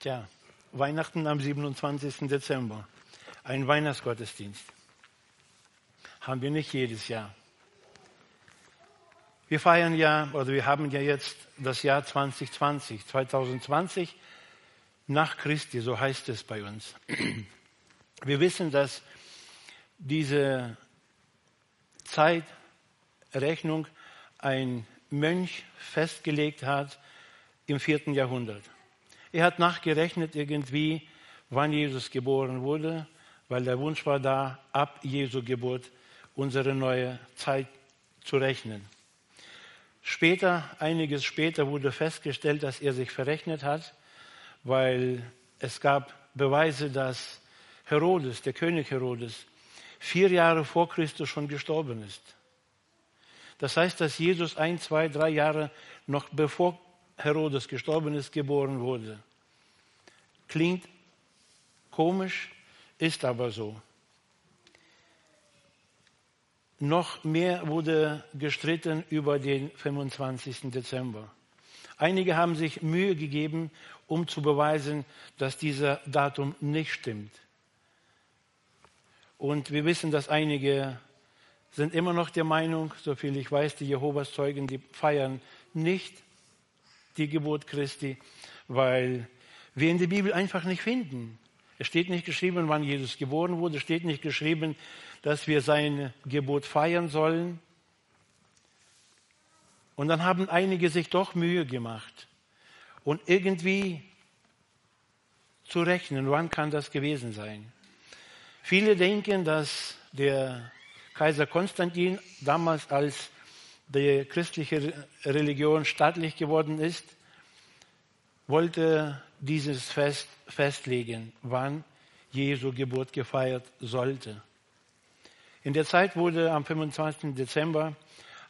Tja, Weihnachten am 27. Dezember, ein Weihnachtsgottesdienst. Haben wir nicht jedes Jahr. Wir feiern ja, oder wir haben ja jetzt das Jahr 2020, 2020 nach Christi, so heißt es bei uns. Wir wissen, dass diese Zeitrechnung ein Mönch festgelegt hat im vierten Jahrhundert. Er hat nachgerechnet irgendwie, wann Jesus geboren wurde, weil der Wunsch war da, ab Jesu Geburt unsere neue Zeit zu rechnen. Später, einiges später wurde festgestellt, dass er sich verrechnet hat, weil es gab Beweise, dass Herodes, der König Herodes, vier Jahre vor Christus schon gestorben ist. Das heißt, dass Jesus ein, zwei, drei Jahre noch bevor Herodes gestorben ist, geboren wurde. Klingt komisch, ist aber so. Noch mehr wurde gestritten über den 25. Dezember. Einige haben sich Mühe gegeben, um zu beweisen, dass dieser Datum nicht stimmt. Und wir wissen, dass einige sind immer noch der Meinung, soviel ich weiß, die Jehovas Zeugen, die feiern nicht die Geburt Christi, weil wir in der Bibel einfach nicht finden. Es steht nicht geschrieben, wann Jesus geboren wurde. Es steht nicht geschrieben, dass wir seine Geburt feiern sollen. Und dann haben einige sich doch Mühe gemacht und irgendwie zu rechnen, wann kann das gewesen sein. Viele denken, dass der Kaiser Konstantin damals, als die christliche Religion staatlich geworden ist, wollte dieses Fest festlegen, wann Jesu Geburt gefeiert sollte. In der Zeit wurde am 25. Dezember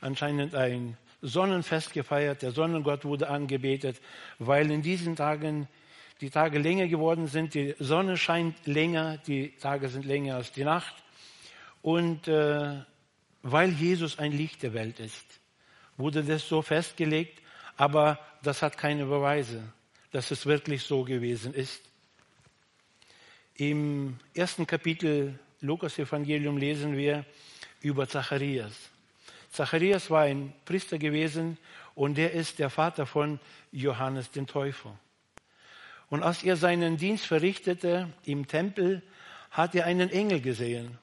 anscheinend ein Sonnenfest gefeiert. Der Sonnengott wurde angebetet, weil in diesen Tagen die Tage länger geworden sind. Die Sonne scheint länger, die Tage sind länger als die Nacht. Und äh, weil Jesus ein Licht der Welt ist, wurde das so festgelegt, aber das hat keine Beweise, dass es wirklich so gewesen ist. Im ersten Kapitel Lukas Evangelium lesen wir über Zacharias. Zacharias war ein Priester gewesen und er ist der Vater von Johannes den Täufer. Und als er seinen Dienst verrichtete im Tempel, hat er einen Engel gesehen.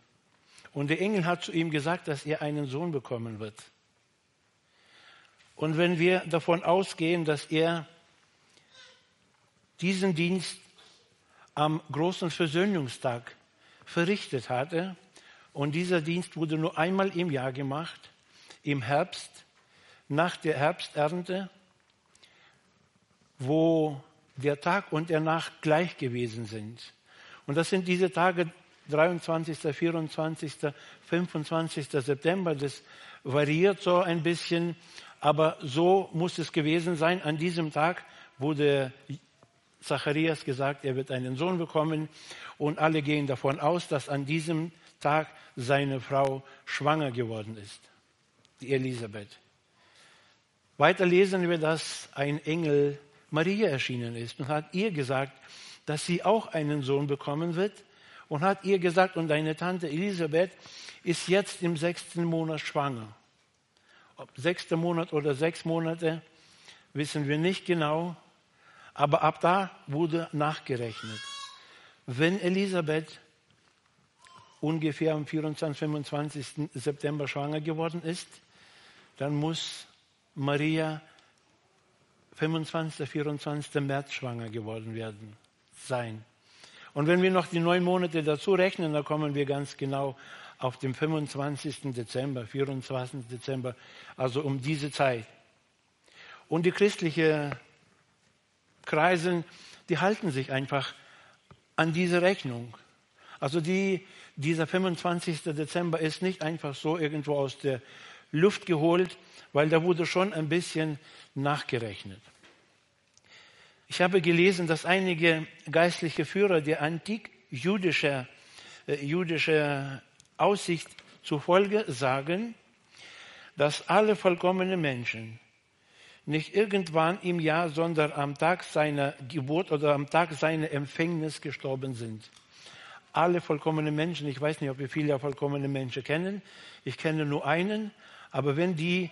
Und der Engel hat zu ihm gesagt, dass er einen Sohn bekommen wird. Und wenn wir davon ausgehen, dass er diesen Dienst am großen Versöhnungstag verrichtet hatte, und dieser Dienst wurde nur einmal im Jahr gemacht, im Herbst, nach der Herbsternte, wo der Tag und der Nacht gleich gewesen sind. Und das sind diese Tage 23., 24., 25. September. Das variiert so ein bisschen, aber so muss es gewesen sein. An diesem Tag wurde Zacharias gesagt, er wird einen Sohn bekommen und alle gehen davon aus, dass an diesem Tag seine Frau schwanger geworden ist, die Elisabeth. Weiter lesen wir, dass ein Engel Maria erschienen ist und hat ihr gesagt, dass sie auch einen Sohn bekommen wird und hat ihr gesagt, und deine Tante Elisabeth ist jetzt im sechsten Monat schwanger. Ob sechster Monat oder sechs Monate, wissen wir nicht genau, aber ab da wurde nachgerechnet. Wenn Elisabeth ungefähr am 24, 25. September schwanger geworden ist, dann muss Maria 25., 24. März schwanger geworden werden, sein. Und wenn wir noch die neun Monate dazu rechnen, dann kommen wir ganz genau auf den 25. Dezember, 24. Dezember, also um diese Zeit. Und die christliche Kreisen, die halten sich einfach an diese Rechnung. Also die, dieser 25. Dezember ist nicht einfach so irgendwo aus der Luft geholt, weil da wurde schon ein bisschen nachgerechnet. Ich habe gelesen, dass einige geistliche Führer der antik-jüdischer äh, jüdische Aussicht zufolge sagen, dass alle vollkommenen Menschen, nicht irgendwann im Jahr, sondern am Tag seiner Geburt oder am Tag seiner Empfängnis gestorben sind. Alle vollkommenen Menschen, ich weiß nicht, ob wir viele vollkommene Menschen kennen, ich kenne nur einen, aber wenn die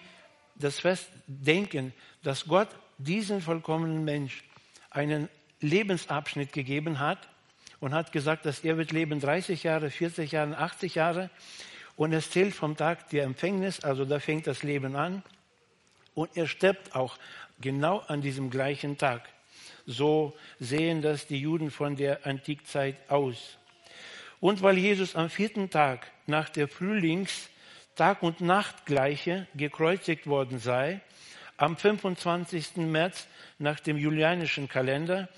das fest denken, dass Gott diesen vollkommenen Mensch einen Lebensabschnitt gegeben hat und hat gesagt, dass er wird leben 30 Jahre, 40 Jahre, 80 Jahre und es zählt vom Tag der Empfängnis, also da fängt das Leben an und er stirbt auch genau an diesem gleichen Tag. So sehen das die Juden von der Antikzeit aus. Und weil Jesus am vierten Tag nach der Frühlings Tag und Nacht gleiche gekreuzigt worden sei, am 25. März nach dem julianischen Kalender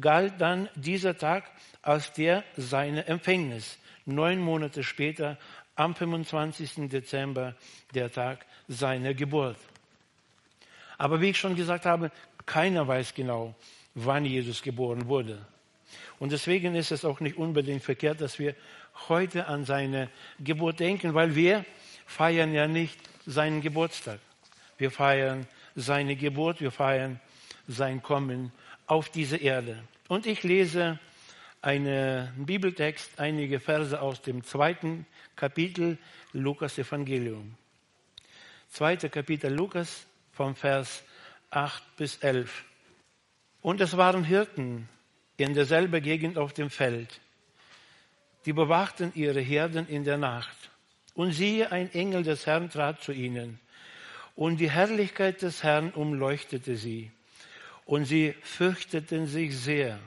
galt dann dieser Tag als der seine Empfängnis. Neun Monate später, am 25. Dezember, der Tag seiner Geburt. Aber wie ich schon gesagt habe, keiner weiß genau, wann Jesus geboren wurde. Und deswegen ist es auch nicht unbedingt verkehrt, dass wir heute an seine Geburt denken, weil wir feiern ja nicht seinen Geburtstag. Wir feiern seine Geburt, wir feiern sein Kommen auf diese Erde. Und ich lese einen Bibeltext, einige Verse aus dem zweiten Kapitel Lukas Evangelium. Zweite Kapitel Lukas vom Vers 8 bis 11. Und es waren Hirten in derselben Gegend auf dem Feld. Die bewachten ihre Herden in der Nacht. Und siehe, ein Engel des Herrn trat zu ihnen. Und die Herrlichkeit des Herrn umleuchtete sie. Und sie fürchteten sich sehr.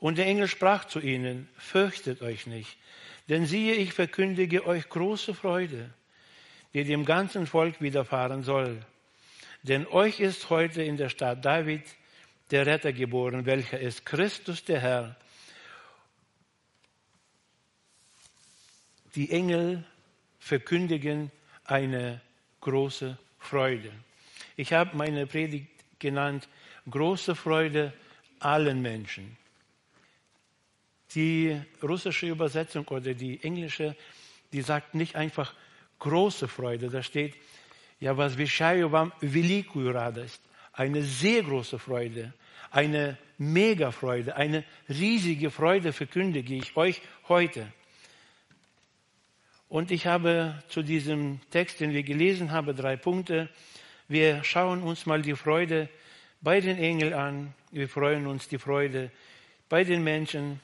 Und der Engel sprach zu ihnen, fürchtet euch nicht, denn siehe, ich verkündige euch große Freude, die dem ganzen Volk widerfahren soll. Denn euch ist heute in der Stadt David der Retter geboren, welcher ist Christus der Herr. Die Engel verkündigen eine große Freude. Ich habe meine Predigt genannt, große Freude allen Menschen. Die russische Übersetzung oder die englische, die sagt nicht einfach große Freude, da steht, ja, was вещаю вам великую радость, eine sehr große Freude, eine mega Freude, eine riesige Freude verkündige ich euch heute. Und ich habe zu diesem Text, den wir gelesen haben, drei Punkte. Wir schauen uns mal die Freude bei den Engeln an. Wir freuen uns die Freude bei den Menschen.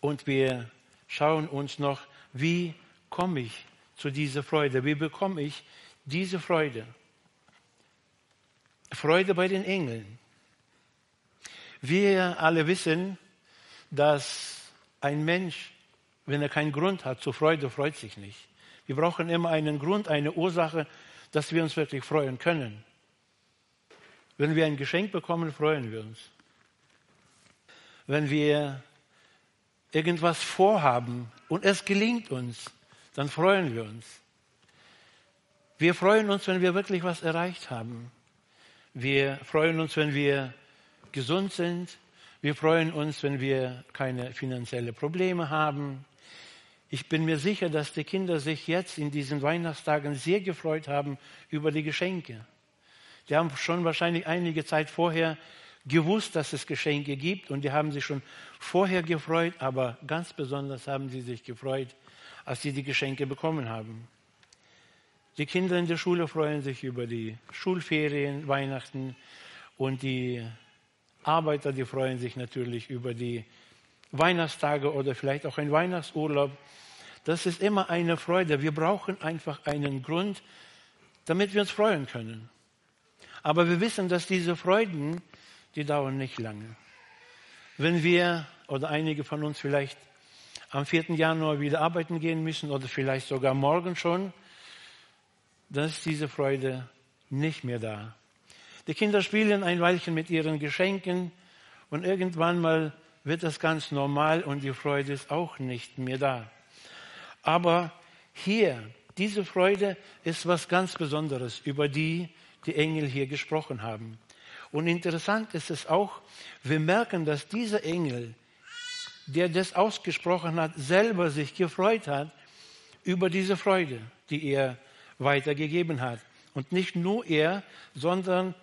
Und wir schauen uns noch, wie komme ich zu dieser Freude? Wie bekomme ich diese Freude? Freude bei den Engeln. Wir alle wissen, dass ein Mensch, wenn er keinen Grund hat zur Freude, freut sich nicht. Wir brauchen immer einen Grund, eine Ursache, dass wir uns wirklich freuen können. Wenn wir ein Geschenk bekommen, freuen wir uns. Wenn wir irgendwas vorhaben und es gelingt uns, dann freuen wir uns. Wir freuen uns, wenn wir wirklich was erreicht haben. Wir freuen uns, wenn wir gesund sind. Wir freuen uns, wenn wir keine finanziellen Probleme haben. Ich bin mir sicher, dass die Kinder sich jetzt in diesen Weihnachtstagen sehr gefreut haben über die Geschenke. Die haben schon wahrscheinlich einige Zeit vorher gewusst, dass es Geschenke gibt und die haben sich schon vorher gefreut, aber ganz besonders haben sie sich gefreut, als sie die Geschenke bekommen haben. Die Kinder in der Schule freuen sich über die Schulferien, Weihnachten und die Arbeiter, die freuen sich natürlich über die Weihnachtstage oder vielleicht auch ein Weihnachtsurlaub. Das ist immer eine Freude. Wir brauchen einfach einen Grund, damit wir uns freuen können. Aber wir wissen, dass diese Freuden, die dauern nicht lange. Wenn wir oder einige von uns vielleicht am 4. Januar wieder arbeiten gehen müssen oder vielleicht sogar morgen schon, dann ist diese Freude nicht mehr da. Die Kinder spielen ein Weilchen mit ihren Geschenken und irgendwann mal wird das ganz normal und die Freude ist auch nicht mehr da. Aber hier, diese Freude ist was ganz Besonderes, über die die Engel hier gesprochen haben. Und interessant ist es auch, wir merken, dass dieser Engel, der das ausgesprochen hat, selber sich gefreut hat über diese Freude, die er weitergegeben hat. Und nicht nur er, sondern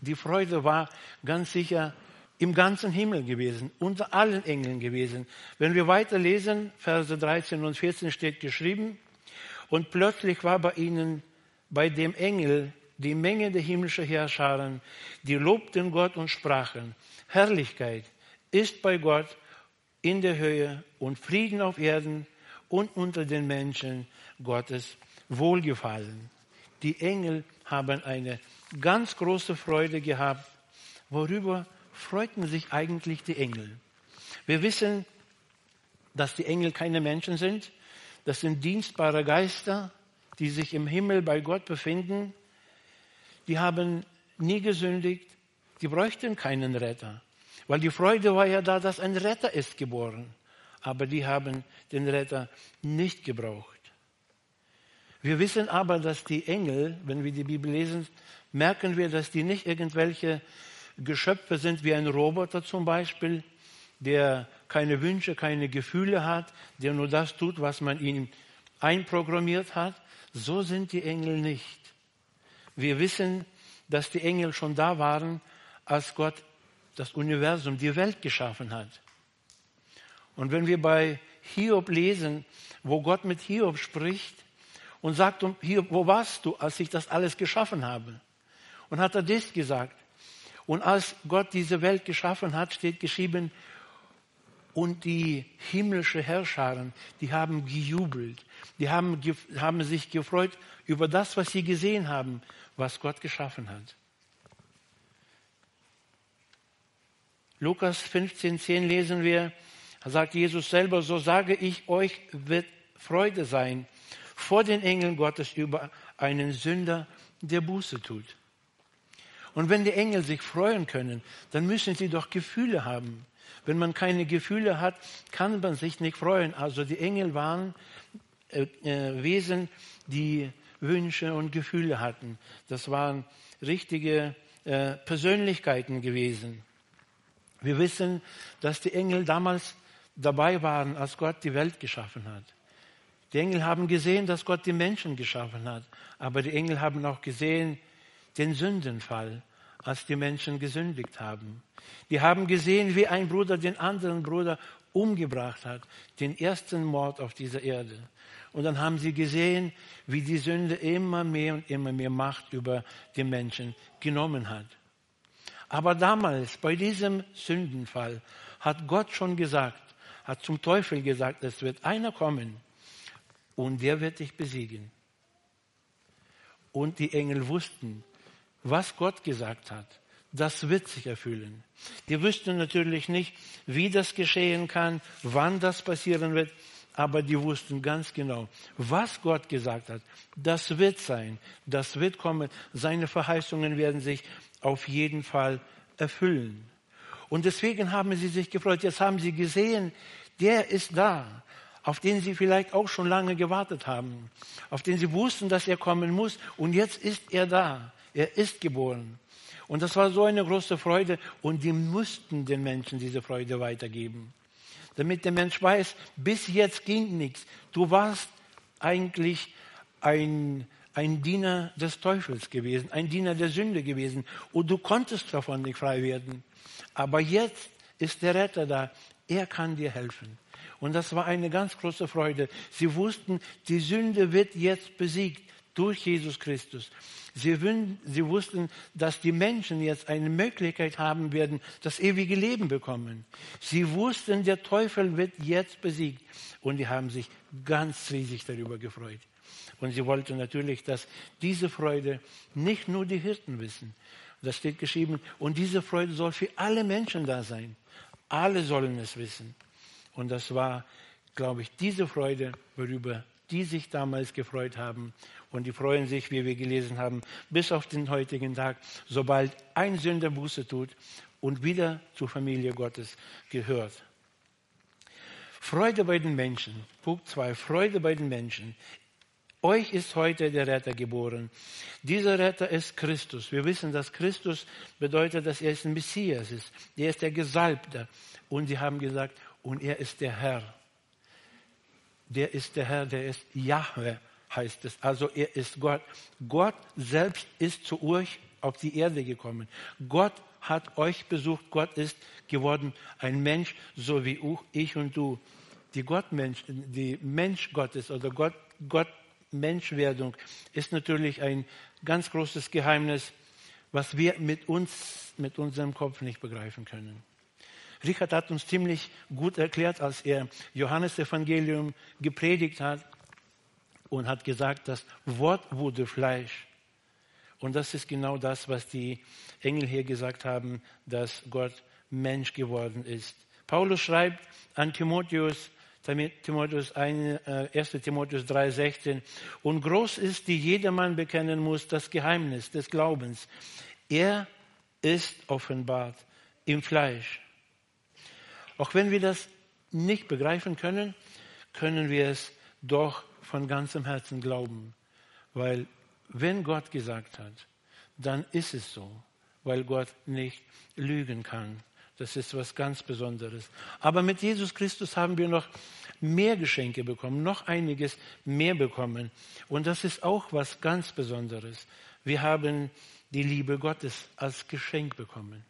die Freude war ganz sicher im ganzen Himmel gewesen, unter allen Engeln gewesen. Wenn wir weiterlesen, Verse 13 und 14 steht geschrieben, und plötzlich war bei ihnen, bei dem Engel, die Menge der himmlischen Herrscharen, die lobten Gott und sprachen, Herrlichkeit ist bei Gott in der Höhe und Frieden auf Erden und unter den Menschen Gottes Wohlgefallen. Die Engel haben eine ganz große Freude gehabt. Worüber freuten sich eigentlich die Engel? Wir wissen, dass die Engel keine Menschen sind. Das sind dienstbare Geister, die sich im Himmel bei Gott befinden. Die haben nie gesündigt. Die bräuchten keinen Retter. Weil die Freude war ja da, dass ein Retter ist geboren. Aber die haben den Retter nicht gebraucht. Wir wissen aber, dass die Engel, wenn wir die Bibel lesen, merken wir, dass die nicht irgendwelche Geschöpfe sind wie ein Roboter zum Beispiel, der keine Wünsche, keine Gefühle hat, der nur das tut, was man ihm einprogrammiert hat. So sind die Engel nicht. Wir wissen, dass die Engel schon da waren, als Gott das Universum, die Welt geschaffen hat. Und wenn wir bei Hiob lesen, wo Gott mit Hiob spricht, und sagt, hier, wo warst du, als ich das alles geschaffen habe? Und hat er das gesagt. Und als Gott diese Welt geschaffen hat, steht geschrieben, und die himmlische Herrscharen, die haben gejubelt, die haben, haben sich gefreut über das, was sie gesehen haben, was Gott geschaffen hat. Lukas 15, 10 lesen wir, sagt Jesus selber, so sage ich euch, wird Freude sein vor den Engeln Gottes über einen Sünder, der Buße tut. Und wenn die Engel sich freuen können, dann müssen sie doch Gefühle haben. Wenn man keine Gefühle hat, kann man sich nicht freuen. Also die Engel waren äh, äh, Wesen, die Wünsche und Gefühle hatten. Das waren richtige äh, Persönlichkeiten gewesen. Wir wissen, dass die Engel damals dabei waren, als Gott die Welt geschaffen hat. Die Engel haben gesehen, dass Gott die Menschen geschaffen hat. Aber die Engel haben auch gesehen den Sündenfall, als die Menschen gesündigt haben. Die haben gesehen, wie ein Bruder den anderen Bruder umgebracht hat, den ersten Mord auf dieser Erde. Und dann haben sie gesehen, wie die Sünde immer mehr und immer mehr Macht über die Menschen genommen hat. Aber damals, bei diesem Sündenfall, hat Gott schon gesagt, hat zum Teufel gesagt, es wird einer kommen, und der wird dich besiegen. Und die Engel wussten, was Gott gesagt hat, das wird sich erfüllen. Die wüssten natürlich nicht, wie das geschehen kann, wann das passieren wird, aber die wussten ganz genau, was Gott gesagt hat, das wird sein, das wird kommen, seine Verheißungen werden sich auf jeden Fall erfüllen. Und deswegen haben sie sich gefreut, jetzt haben sie gesehen, der ist da auf den sie vielleicht auch schon lange gewartet haben, auf den sie wussten, dass er kommen muss. Und jetzt ist er da. Er ist geboren. Und das war so eine große Freude. Und die mussten den Menschen diese Freude weitergeben. Damit der Mensch weiß, bis jetzt ging nichts. Du warst eigentlich ein, ein Diener des Teufels gewesen, ein Diener der Sünde gewesen. Und du konntest davon nicht frei werden. Aber jetzt ist der Retter da. Er kann dir helfen. Und das war eine ganz große Freude. Sie wussten, die Sünde wird jetzt besiegt durch Jesus Christus. Sie, sie, wussten, dass die Menschen jetzt eine Möglichkeit haben werden, das ewige Leben bekommen. Sie wussten, der Teufel wird jetzt besiegt. Und die haben sich ganz riesig darüber gefreut. Und sie wollten natürlich, dass diese Freude nicht nur die Hirten wissen. Das steht geschrieben. Und diese Freude soll für alle Menschen da sein. Alle sollen es wissen. Und das war, glaube ich, diese Freude, worüber die sich damals gefreut haben. Und die freuen sich, wie wir gelesen haben, bis auf den heutigen Tag, sobald ein Sünder Buße tut und wieder zur Familie Gottes gehört. Freude bei den Menschen. Punkt 2. Freude bei den Menschen. Euch ist heute der Retter geboren. Dieser Retter ist Christus. Wir wissen, dass Christus bedeutet, dass er ein Messias ist. Er ist der Gesalbte. Und sie haben gesagt, und er ist der Herr. Der ist der Herr, der ist Jahwe, heißt es. Also er ist Gott. Gott selbst ist zu euch auf die Erde gekommen. Gott hat euch besucht. Gott ist geworden ein Mensch, so wie ich und du. Die Gottmensch, die Mensch Gottes oder Gott, Gott Menschwerdung ist natürlich ein ganz großes Geheimnis, was wir mit uns, mit unserem Kopf nicht begreifen können. Richard hat uns ziemlich gut erklärt, als er Johannes Evangelium gepredigt hat und hat gesagt, das Wort wurde Fleisch. Und das ist genau das, was die Engel hier gesagt haben, dass Gott Mensch geworden ist. Paulus schreibt an Timotheus, Timotheus 1, 1. Äh, Timotheus 3,16. Und groß ist, die jedermann bekennen muss, das Geheimnis des Glaubens. Er ist offenbart im Fleisch. Auch wenn wir das nicht begreifen können, können wir es doch von ganzem Herzen glauben. Weil wenn Gott gesagt hat, dann ist es so, weil Gott nicht lügen kann. Das ist was ganz Besonderes. Aber mit Jesus Christus haben wir noch mehr Geschenke bekommen, noch einiges mehr bekommen. Und das ist auch was ganz Besonderes. Wir haben die Liebe Gottes als Geschenk bekommen.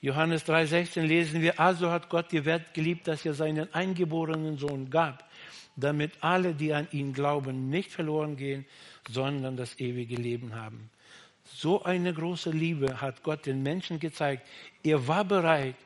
Johannes 3,16 lesen wir, also hat Gott die Welt geliebt, dass er seinen eingeborenen Sohn gab, damit alle, die an ihn glauben, nicht verloren gehen, sondern das ewige Leben haben. So eine große Liebe hat Gott den Menschen gezeigt. Er war bereit,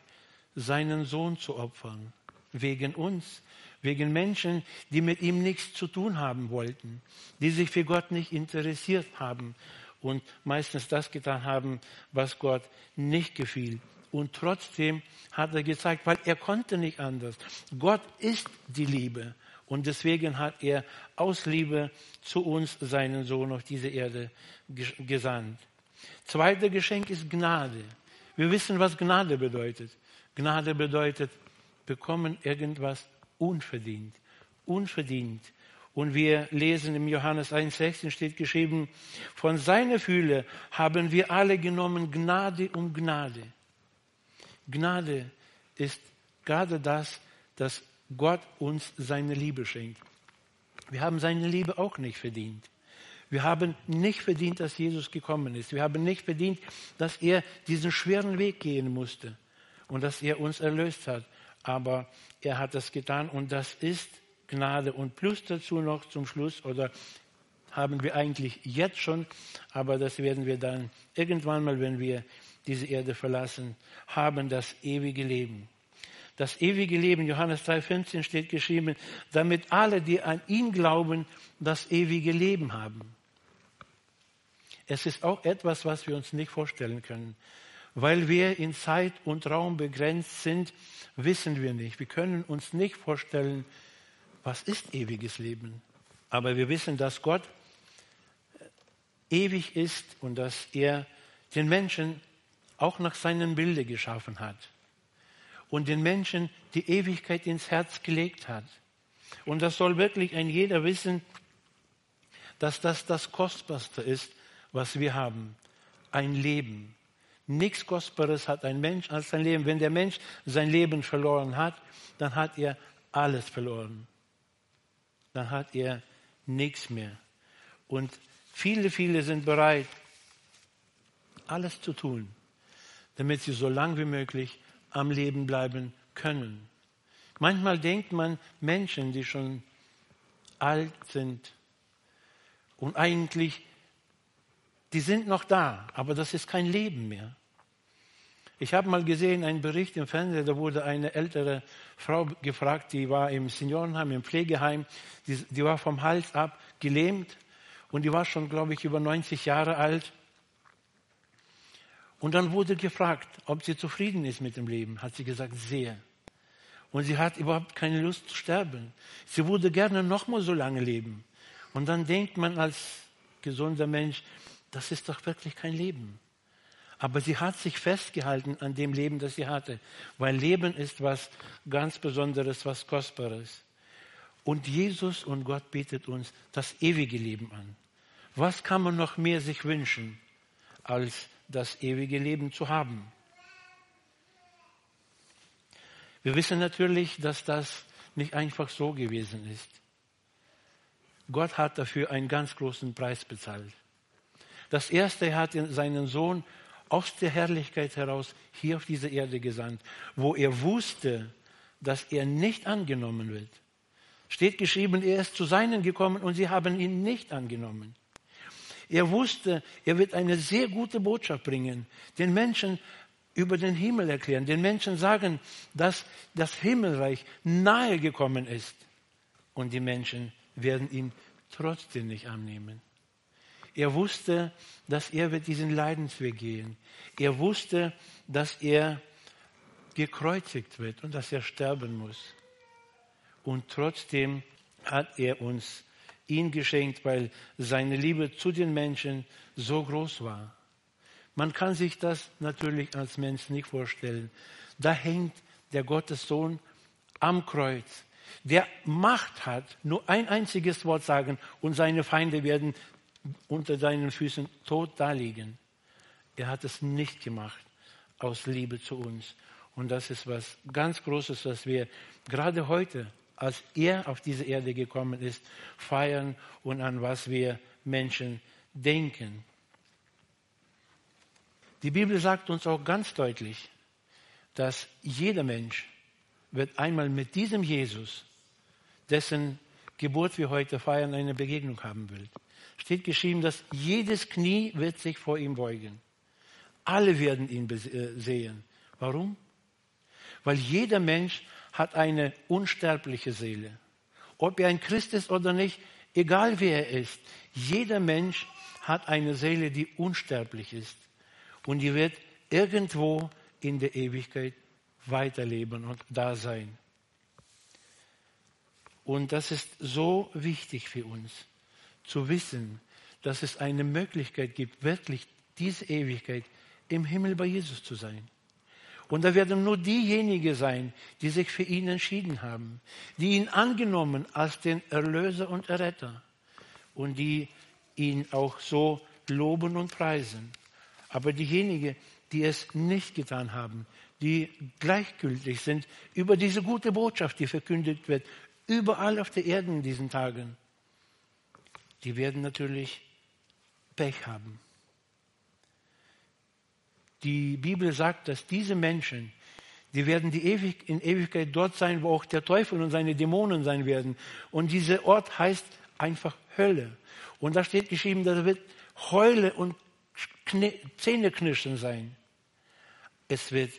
seinen Sohn zu opfern. Wegen uns, wegen Menschen, die mit ihm nichts zu tun haben wollten, die sich für Gott nicht interessiert haben und meistens das getan haben, was Gott nicht gefiel. Und trotzdem hat er gezeigt, weil er konnte nicht anders. Gott ist die Liebe. Und deswegen hat er aus Liebe zu uns seinen Sohn auf diese Erde gesandt. Zweite Geschenk ist Gnade. Wir wissen, was Gnade bedeutet. Gnade bedeutet, bekommen irgendwas unverdient. Unverdient. Und wir lesen im Johannes 1,16 steht geschrieben, von seiner Fühle haben wir alle genommen Gnade um Gnade. Gnade ist gerade das, dass Gott uns seine Liebe schenkt. Wir haben seine Liebe auch nicht verdient. Wir haben nicht verdient, dass Jesus gekommen ist. Wir haben nicht verdient, dass er diesen schweren Weg gehen musste und dass er uns erlöst hat. Aber er hat das getan und das ist Gnade. Und plus dazu noch zum Schluss, oder haben wir eigentlich jetzt schon, aber das werden wir dann irgendwann mal, wenn wir diese Erde verlassen, haben das ewige Leben das ewige Leben. Johannes 3,15 steht geschrieben, damit alle, die an ihn glauben, das ewige Leben haben. Es ist auch etwas, was wir uns nicht vorstellen können. Weil wir in Zeit und Raum begrenzt sind, wissen wir nicht. Wir können uns nicht vorstellen, was ist ewiges Leben. Aber wir wissen, dass Gott ewig ist und dass er den Menschen auch nach seinem Bilde geschaffen hat und den Menschen die Ewigkeit ins Herz gelegt hat. Und das soll wirklich ein jeder wissen, dass das das Kostbarste ist, was wir haben. Ein Leben. Nichts Kostbares hat ein Mensch als sein Leben. Wenn der Mensch sein Leben verloren hat, dann hat er alles verloren. Dann hat er nichts mehr. Und viele, viele sind bereit, alles zu tun, damit sie so lang wie möglich am Leben bleiben können. Manchmal denkt man, Menschen, die schon alt sind und eigentlich, die sind noch da, aber das ist kein Leben mehr. Ich habe mal gesehen, einen Bericht im Fernsehen, da wurde eine ältere Frau gefragt, die war im Seniorenheim, im Pflegeheim, die, die war vom Hals ab gelähmt und die war schon, glaube ich, über 90 Jahre alt. Und dann wurde gefragt, ob sie zufrieden ist mit dem Leben. Hat sie gesagt, sehr. Und sie hat überhaupt keine Lust zu sterben. Sie würde gerne noch mal so lange leben. Und dann denkt man als gesunder Mensch, das ist doch wirklich kein Leben. Aber sie hat sich festgehalten an dem Leben, das sie hatte. Weil Leben ist was ganz Besonderes, was Kostbares. Und Jesus und Gott bietet uns das ewige Leben an. Was kann man noch mehr sich wünschen als das ewige Leben zu haben. Wir wissen natürlich, dass das nicht einfach so gewesen ist. Gott hat dafür einen ganz großen Preis bezahlt. Das erste, er hat seinen Sohn aus der Herrlichkeit heraus hier auf diese Erde gesandt, wo er wusste, dass er nicht angenommen wird. Steht geschrieben, er ist zu seinen gekommen und sie haben ihn nicht angenommen. Er wusste, er wird eine sehr gute Botschaft bringen, den Menschen über den Himmel erklären, den Menschen sagen, dass das Himmelreich nahe gekommen ist. Und die Menschen werden ihn trotzdem nicht annehmen. Er wusste, dass er wird diesen Leidensweg gehen. Er wusste, dass er gekreuzigt wird und dass er sterben muss. Und trotzdem hat er uns ihn geschenkt, weil seine Liebe zu den Menschen so groß war. Man kann sich das natürlich als Mensch nicht vorstellen. Da hängt der Gottessohn am Kreuz, der Macht hat, nur ein einziges Wort sagen und seine Feinde werden unter seinen Füßen tot daliegen. Er hat es nicht gemacht aus Liebe zu uns. Und das ist was ganz Großes, was wir gerade heute, als er auf diese Erde gekommen ist, feiern und an was wir Menschen denken. Die Bibel sagt uns auch ganz deutlich, dass jeder Mensch wird einmal mit diesem Jesus, dessen Geburt wir heute feiern, eine Begegnung haben will. Steht geschrieben, dass jedes Knie wird sich vor ihm beugen. Alle werden ihn äh, sehen. Warum? Weil jeder Mensch hat eine unsterbliche Seele. Ob er ein Christ ist oder nicht, egal wer er ist, jeder Mensch hat eine Seele, die unsterblich ist. Und die wird irgendwo in der Ewigkeit weiterleben und da sein. Und das ist so wichtig für uns, zu wissen, dass es eine Möglichkeit gibt, wirklich diese Ewigkeit im Himmel bei Jesus zu sein. Und da werden nur diejenigen sein, die sich für ihn entschieden haben, die ihn angenommen als den Erlöser und Erretter und die ihn auch so loben und preisen. Aber diejenigen, die es nicht getan haben, die gleichgültig sind über diese gute Botschaft, die verkündigt wird, überall auf der Erde in diesen Tagen, die werden natürlich Pech haben. Die Bibel sagt, dass diese Menschen, die werden die ewig, in Ewigkeit dort sein, wo auch der Teufel und seine Dämonen sein werden. Und dieser Ort heißt einfach Hölle. Und da steht geschrieben, da wird Heule und Zähneknirschen sein. Es wird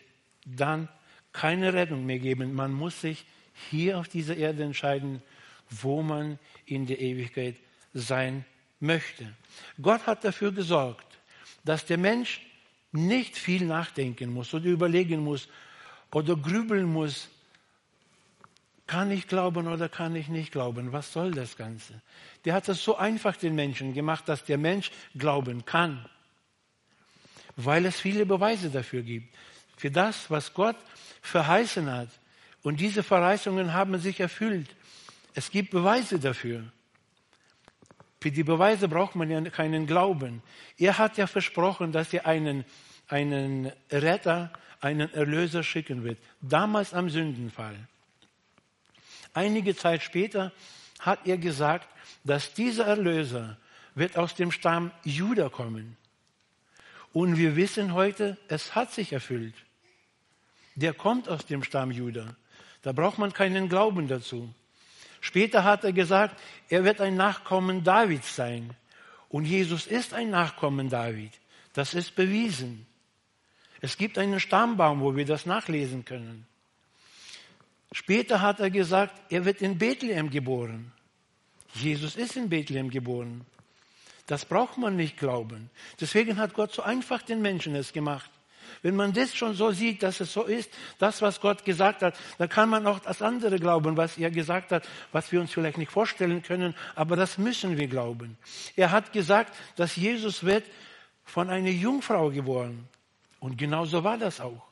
dann keine Rettung mehr geben. Man muss sich hier auf dieser Erde entscheiden, wo man in der Ewigkeit sein möchte. Gott hat dafür gesorgt, dass der Mensch nicht viel nachdenken muss oder überlegen muss oder grübeln muss, kann ich glauben oder kann ich nicht glauben? Was soll das Ganze? Der hat es so einfach den Menschen gemacht, dass der Mensch glauben kann, weil es viele Beweise dafür gibt. Für das, was Gott verheißen hat. Und diese Verheißungen haben sich erfüllt. Es gibt Beweise dafür. Für die Beweise braucht man ja keinen Glauben. Er hat ja versprochen, dass er einen, einen Retter, einen Erlöser schicken wird. Damals am Sündenfall. Einige Zeit später hat er gesagt, dass dieser Erlöser wird aus dem Stamm Juda kommen. Und wir wissen heute, es hat sich erfüllt. Der kommt aus dem Stamm Juda. Da braucht man keinen Glauben dazu. Später hat er gesagt, er wird ein Nachkommen Davids sein. Und Jesus ist ein Nachkommen David. Das ist bewiesen. Es gibt einen Stammbaum, wo wir das nachlesen können. Später hat er gesagt, er wird in Bethlehem geboren. Jesus ist in Bethlehem geboren. Das braucht man nicht glauben. Deswegen hat Gott so einfach den Menschen es gemacht. Wenn man das schon so sieht, dass es so ist, das, was Gott gesagt hat, dann kann man auch das andere glauben, was er gesagt hat, was wir uns vielleicht nicht vorstellen können, aber das müssen wir glauben. Er hat gesagt, dass Jesus wird von einer Jungfrau geboren. Und genau so war das auch.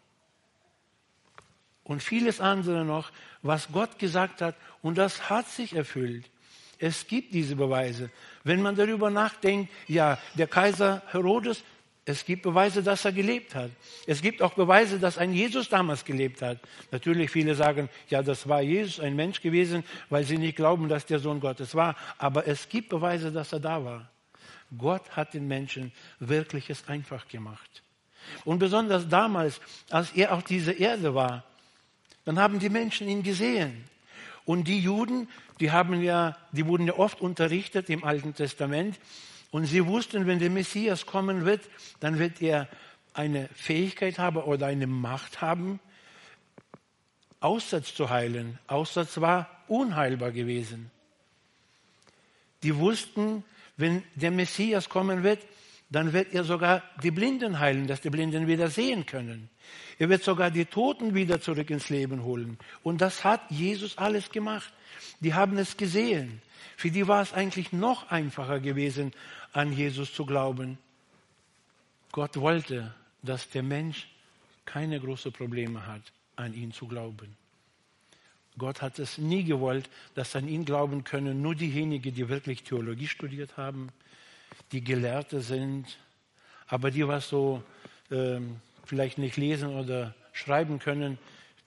Und vieles andere noch, was Gott gesagt hat, und das hat sich erfüllt. Es gibt diese Beweise. Wenn man darüber nachdenkt, ja, der Kaiser Herodes Es gibt Beweise, dass er gelebt hat. Es gibt auch Beweise, dass ein Jesus damals gelebt hat. Natürlich viele sagen, ja, das war Jesus, ein Mensch gewesen, weil sie nicht glauben, dass der Sohn Gottes war. Aber es gibt Beweise, dass er da war. Gott hat den Menschen wirklich es einfach gemacht. Und besonders damals, als er auf dieser Erde war, dann haben die Menschen ihn gesehen. Und die Juden, die haben ja, die wurden ja oft unterrichtet im Alten Testament. Und sie wussten, wenn der Messias kommen wird, dann wird er eine Fähigkeit haben oder eine Macht haben, Aussatz zu heilen. Aussatz war unheilbar gewesen. Die wussten, wenn der Messias kommen wird, dann wird er sogar die Blinden heilen, dass die Blinden wieder sehen können. Er wird sogar die Toten wieder zurück ins Leben holen. Und das hat Jesus alles gemacht. Die haben es gesehen. Für die war es eigentlich noch einfacher gewesen, an Jesus zu glauben. Gott wollte, dass der Mensch keine großen Probleme hat, an ihn zu glauben. Gott hat es nie gewollt, dass an ihn glauben können nur diejenigen, die wirklich Theologie studiert haben, die Gelehrte sind, aber die was so ähm, vielleicht nicht lesen oder schreiben können,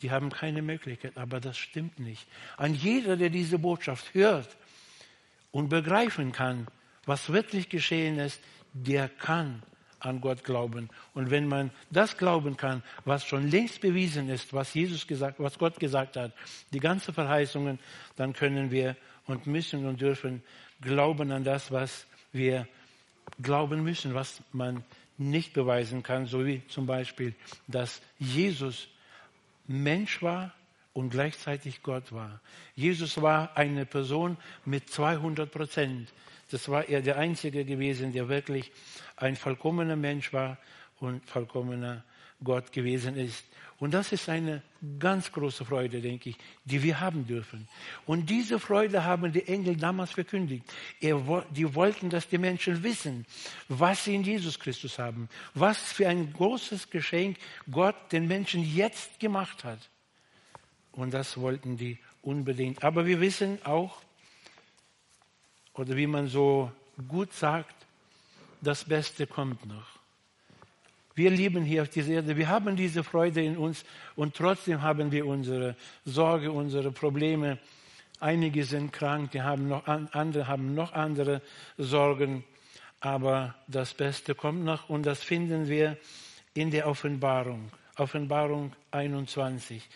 die haben keine Möglichkeit. Aber das stimmt nicht. An jeder, der diese Botschaft hört und begreifen kann, was wirklich geschehen ist, der kann an Gott glauben. Und wenn man das glauben kann, was schon längst bewiesen ist, was Jesus gesagt, was Gott gesagt hat, die ganzen Verheißungen, dann können wir und müssen und dürfen glauben an das, was wir glauben müssen, was man nicht beweisen kann, so wie zum Beispiel, dass Jesus Mensch war und gleichzeitig Gott war. Jesus war eine Person mit 200 Prozent. Das war er der Einzige gewesen, der wirklich ein vollkommener Mensch war und vollkommener Gott gewesen ist. Und das ist eine ganz große Freude, denke ich, die wir haben dürfen. Und diese Freude haben die Engel damals verkündigt. die wollten, dass die Menschen wissen, was sie in Jesus Christus haben, was für ein großes Geschenk Gott den Menschen jetzt gemacht hat. Und das wollten die unbedingt. Aber wir wissen auch, oder wie man so gut sagt, das Beste kommt noch. Wir lieben hier auf dieser Erde, wir haben diese Freude in uns und trotzdem haben wir unsere Sorge, unsere Probleme. Einige sind krank, die haben noch andere haben noch andere Sorgen, aber das Beste kommt noch und das finden wir in der Offenbarung. Offenbarung 21.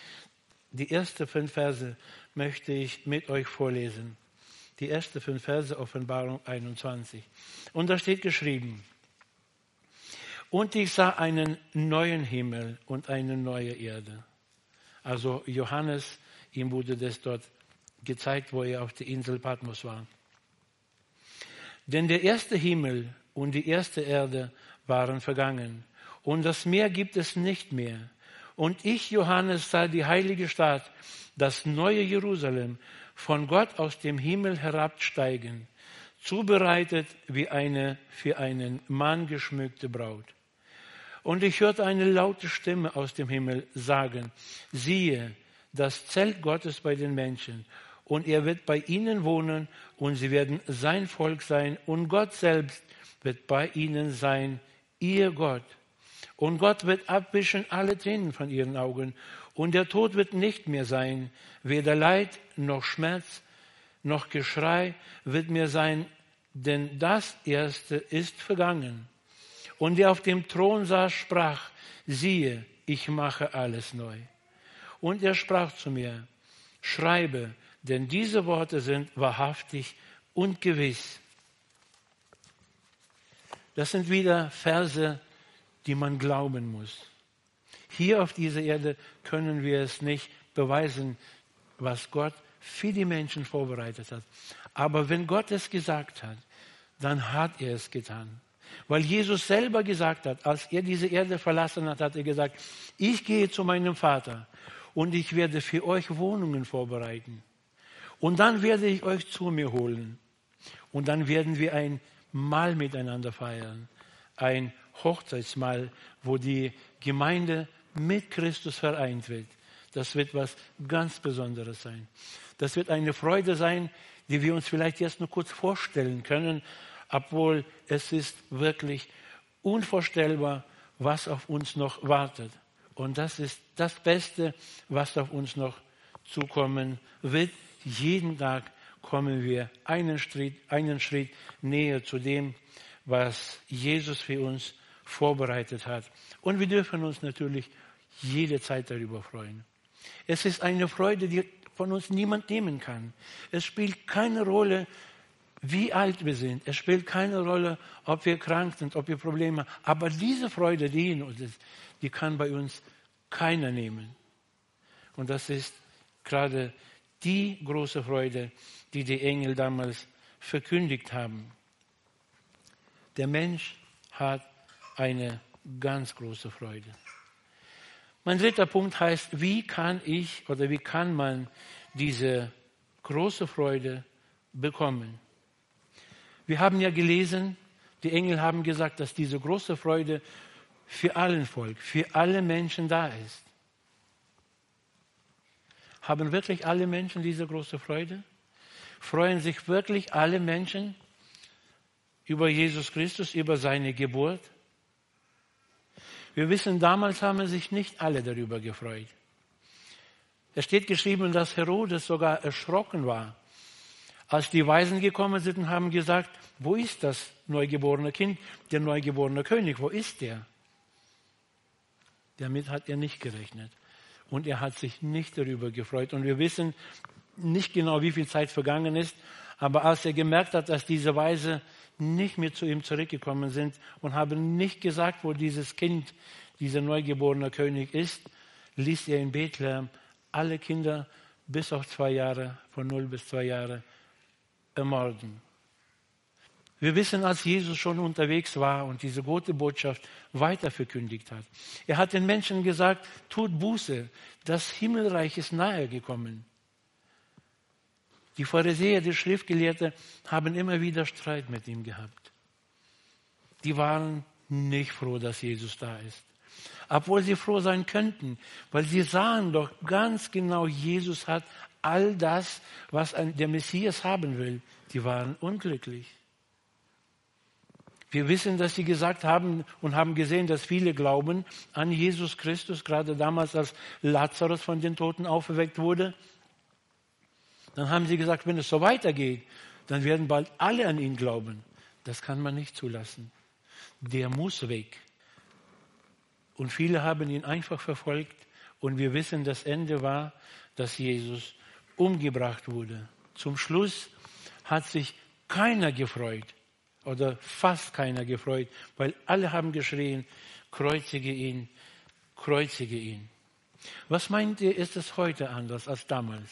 Die ersten fünf Verse möchte ich mit euch vorlesen die ersten fünf Verse Offenbarung 21. Und da steht geschrieben, und ich sah einen neuen Himmel und eine neue Erde. Also Johannes, ihm wurde das dort gezeigt, wo er auf der Insel Patmos war. Denn der erste Himmel und die erste Erde waren vergangen und das Meer gibt es nicht mehr. Und ich, Johannes, sah die heilige Stadt, das neue Jerusalem, von Gott aus dem Himmel herabsteigen, zubereitet wie eine für einen Mann geschmückte Braut. Und ich hörte eine laute Stimme aus dem Himmel sagen, siehe, das Zelt Gottes bei den Menschen, und er wird bei ihnen wohnen, und sie werden sein Volk sein, und Gott selbst wird bei ihnen sein, ihr Gott. Und Gott wird abwischen alle Tränen von ihren Augen, und der Tod wird nicht mehr sein, weder Leid noch Schmerz noch Geschrei wird mehr sein, denn das Erste ist vergangen. Und der auf dem Thron saß, sprach, siehe, ich mache alles neu. Und er sprach zu mir, schreibe, denn diese Worte sind wahrhaftig und gewiss. Das sind wieder Verse, die man glauben muss. Hier auf dieser Erde können wir es nicht beweisen, was Gott für die Menschen vorbereitet hat. Aber wenn Gott es gesagt hat, dann hat er es getan. Weil Jesus selber gesagt hat, als er diese Erde verlassen hat, hat er gesagt, ich gehe zu meinem Vater und ich werde für euch Wohnungen vorbereiten. Und dann werde ich euch zu mir holen. Und dann werden wir ein Mahl miteinander feiern. Ein Hochzeitsmahl, wo die Gemeinde mit Christus vereint wird. Das wird was ganz Besonderes sein. Das wird eine Freude sein, die wir uns vielleicht erst nur kurz vorstellen können, obwohl es ist wirklich unvorstellbar, was auf uns noch wartet. Und das ist das Beste, was auf uns noch zukommen wird. Jeden Tag kommen wir einen Schritt, einen Schritt näher zu dem, was Jesus für uns vorbereitet hat. Und wir dürfen uns natürlich jede Zeit darüber freuen. Es ist eine Freude, die von uns niemand nehmen kann. Es spielt keine Rolle, wie alt wir sind. Es spielt keine Rolle, ob wir krank sind, ob wir Probleme haben. Aber diese Freude, die in uns ist, die kann bei uns keiner nehmen. Und das ist gerade die große Freude, die die Engel damals verkündigt haben. Der Mensch hat eine ganz große Freude. Mein dritter Punkt heißt, wie kann ich oder wie kann man diese große Freude bekommen? Wir haben ja gelesen, die Engel haben gesagt, dass diese große Freude für allen Volk, für alle Menschen da ist. Haben wirklich alle Menschen diese große Freude? Freuen sich wirklich alle Menschen über Jesus Christus, über seine Geburt? Wir wissen, damals haben sich nicht alle darüber gefreut. Es steht geschrieben, dass Herodes sogar erschrocken war, als die Weisen gekommen sind und haben gesagt, wo ist das neugeborene Kind, der neugeborene König, wo ist der? Damit hat er nicht gerechnet. Und er hat sich nicht darüber gefreut. Und wir wissen nicht genau, wie viel Zeit vergangen ist, aber als er gemerkt hat, dass diese Weise nicht mehr zu ihm zurückgekommen sind und haben nicht gesagt, wo dieses Kind, dieser neugeborene König ist, ließ er in Bethlehem alle Kinder bis auf zwei Jahre, von null bis zwei Jahre, ermorden. Wir wissen, als Jesus schon unterwegs war und diese gute Botschaft weiter verkündigt hat. Er hat den Menschen gesagt, tut Buße, das Himmelreich ist nahe gekommen. Die Pharisäer, die Schriftgelehrten haben immer wieder Streit mit ihm gehabt. Die waren nicht froh, dass Jesus da ist. Obwohl sie froh sein könnten, weil sie sahen doch ganz genau, Jesus hat all das, was der Messias haben will. Die waren unglücklich. Wir wissen, dass sie gesagt haben und haben gesehen, dass viele glauben an Jesus Christus, gerade damals, als Lazarus von den Toten auferweckt wurde. Dann haben sie gesagt, wenn es so weitergeht, dann werden bald alle an ihn glauben. Das kann man nicht zulassen. Der muss weg. Und viele haben ihn einfach verfolgt. Und wir wissen, das Ende war, dass Jesus umgebracht wurde. Zum Schluss hat sich keiner gefreut oder fast keiner gefreut, weil alle haben geschrien, kreuzige ihn, kreuzige ihn. Was meint ihr, ist es heute anders als damals?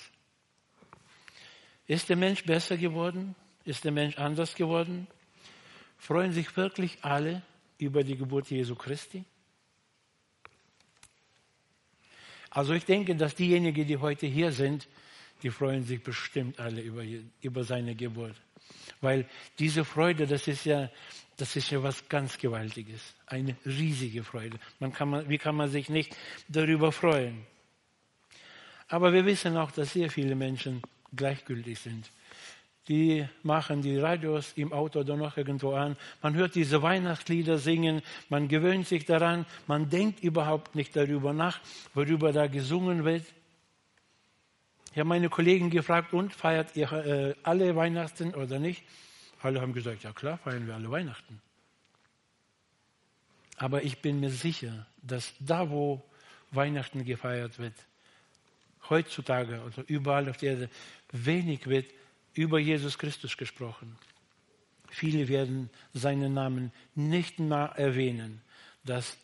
Ist der Mensch besser geworden? Ist der Mensch anders geworden? Freuen sich wirklich alle über die Geburt Jesu Christi? Also ich denke, dass diejenigen, die heute hier sind, die freuen sich bestimmt alle über, über seine Geburt. Weil diese Freude, das ist ja, das ist ja was ganz Gewaltiges. Eine riesige Freude. Man kann wie kann man sich nicht darüber freuen? Aber wir wissen auch, dass sehr viele Menschen gleichgültig sind. Die machen die Radios im Auto oder noch irgendwo an. Man hört diese Weihnachtslieder singen, man gewöhnt sich daran, man denkt überhaupt nicht darüber nach, worüber da gesungen wird. Ich habe meine Kollegen gefragt, und feiert ihr äh, alle Weihnachten oder nicht? Alle haben gesagt, ja klar, feiern wir alle Weihnachten. Aber ich bin mir sicher, dass da, wo Weihnachten gefeiert wird, heutzutage oder überall auf der Erde wenig wird über Jesus Christus gesprochen. Viele werden seinen Namen nicht mehr erwähnen, dass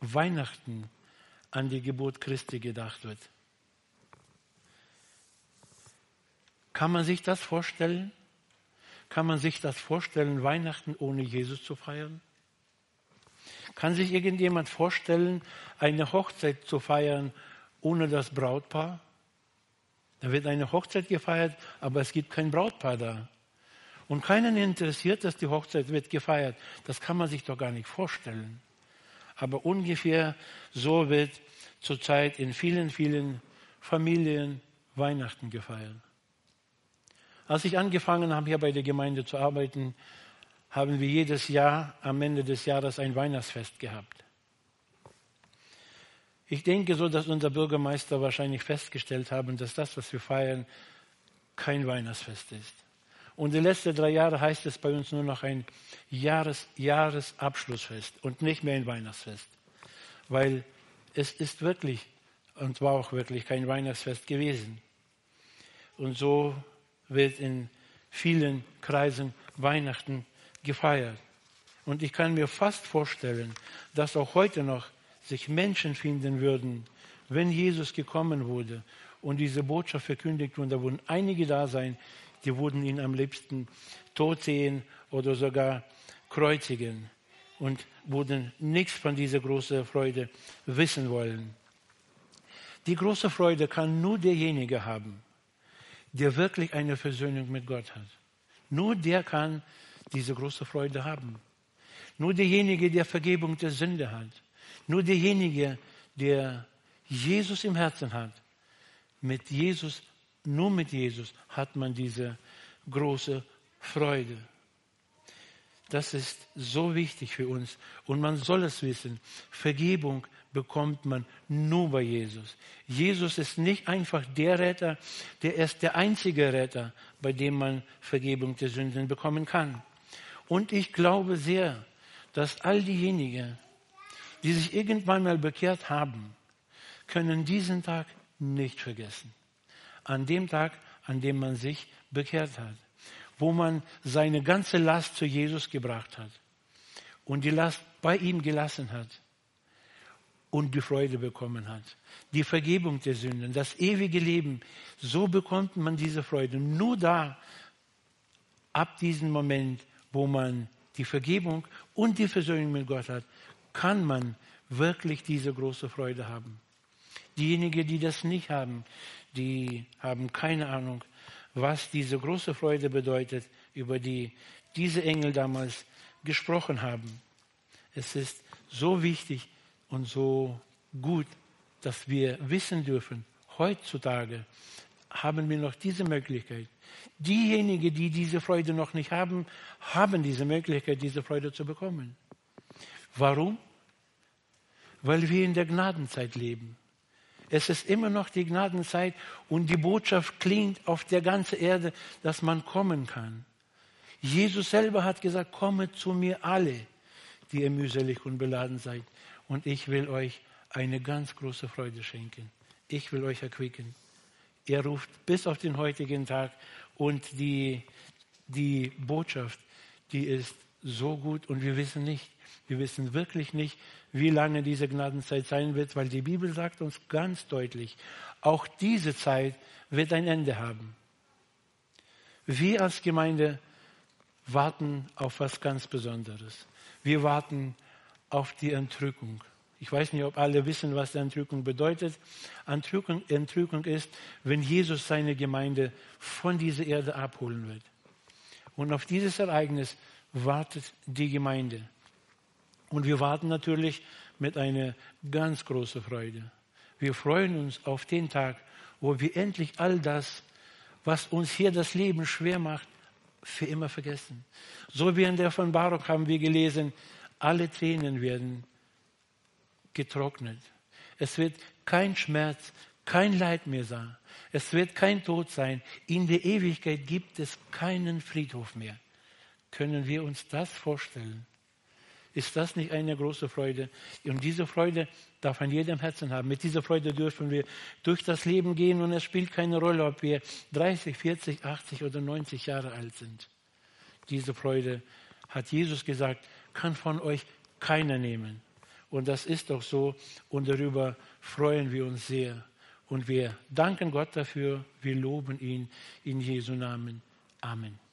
Weihnachten an die Geburt Christi gedacht wird. Kann man sich das vorstellen? Kann man sich das vorstellen, Weihnachten ohne Jesus zu feiern? Kann sich irgendjemand vorstellen, eine Hochzeit zu feiern ohne das Brautpaar? Da wird eine Hochzeit gefeiert, aber es gibt kein Brautpaar da. Und keinen interessiert, dass die Hochzeit wird gefeiert. Das kann man sich doch gar nicht vorstellen. Aber ungefähr so wird zurzeit in vielen, vielen Familien Weihnachten gefeiert. Als ich angefangen habe, hier bei der Gemeinde zu arbeiten, haben wir jedes Jahr am Ende des Jahres ein Weihnachtsfest gehabt. Ich denke so, dass unser Bürgermeister wahrscheinlich festgestellt haben, dass das, was wir feiern, kein Weihnachtsfest ist. Und die letzten drei Jahre heißt es bei uns nur noch ein Jahres, Jahresabschlussfest und nicht mehr ein Weihnachtsfest. Weil es ist wirklich und war auch wirklich kein Weihnachtsfest gewesen. Und so wird in vielen Kreisen Weihnachten gefeiert. Und ich kann mir fast vorstellen, dass auch heute noch sich Menschen finden würden, wenn Jesus gekommen wurde und diese Botschaft verkündigt wurde, da würden einige da sein, die würden ihn am liebsten tot sehen oder sogar kreuzigen und würden nichts von dieser großen Freude wissen wollen. Die große Freude kann nur derjenige haben, der wirklich eine Versöhnung mit Gott hat. Nur der kann diese große Freude haben. Nur derjenige, der Vergebung der Sünde hat. Nur derjenige, der Jesus im Herzen hat. Mit Jesus, nur mit Jesus hat man diese große Freude. Das ist so wichtig für uns und man soll es wissen. Vergebung bekommt man nur bei Jesus. Jesus ist nicht einfach der Retter, der ist der einzige Retter, bei dem man Vergebung der Sünden bekommen kann. Und ich glaube sehr, dass all diejenigen, die sich irgendwann mal bekehrt haben, können diesen Tag nicht vergessen. An dem Tag, an dem man sich bekehrt hat, wo man seine ganze Last zu Jesus gebracht hat und die Last bei ihm gelassen hat und die Freude bekommen hat. Die Vergebung der Sünden, das ewige Leben. So bekommt man diese Freude. Nur da, ab diesem Moment, wo man die Vergebung und die Versöhnung mit Gott hat, kann man wirklich diese große Freude haben. Diejenigen, die das nicht haben, die haben keine Ahnung, was diese große Freude bedeutet, über die diese Engel damals gesprochen haben. Es ist so wichtig und so gut, dass wir wissen dürfen, heutzutage haben wir noch diese Möglichkeit. Diejenigen, die diese Freude noch nicht haben, haben diese Möglichkeit, diese Freude zu bekommen. Warum? Weil wir in der Gnadenzeit leben. Es ist immer noch die Gnadenzeit und die Botschaft klingt auf der ganzen Erde, dass man kommen kann. Jesus selber hat gesagt, komme zu mir alle, die ihr mühselig und beladen seid. Und ich will euch eine ganz große Freude schenken. Ich will euch erquicken. Er ruft bis auf den heutigen Tag und die, die Botschaft, die ist so gut und wir wissen nicht, wir wissen wirklich nicht, wie lange diese Gnadenzeit sein wird, weil die Bibel sagt uns ganz deutlich, auch diese Zeit wird ein Ende haben. Wir als Gemeinde warten auf was ganz Besonderes. Wir warten auf die Entrückung. Ich weiß nicht, ob alle wissen, was Entrückung bedeutet. Entrückung, Entrückung ist, wenn Jesus seine Gemeinde von dieser Erde abholen wird. Und auf dieses Ereignis wartet die Gemeinde. Und wir warten natürlich mit einer ganz großen Freude. Wir freuen uns auf den Tag, wo wir endlich all das, was uns hier das Leben schwer macht, für immer vergessen. So wie in der von Baruch haben wir gelesen, alle Tränen werden getrocknet. Es wird kein Schmerz, kein Leid mehr sein. Es wird kein Tod sein. In der Ewigkeit gibt es keinen Friedhof mehr. Können wir uns das vorstellen? Ist das nicht eine große Freude? Und diese Freude darf an jedem Herzen haben. Mit dieser Freude dürfen wir durch das Leben gehen und es spielt keine Rolle, ob wir 30, 40, 80 oder 90 Jahre alt sind. Diese Freude, hat Jesus gesagt, kann von euch keiner nehmen. Und das ist doch so und darüber freuen wir uns sehr. Und wir danken Gott dafür, wir loben ihn in Jesu Namen. Amen.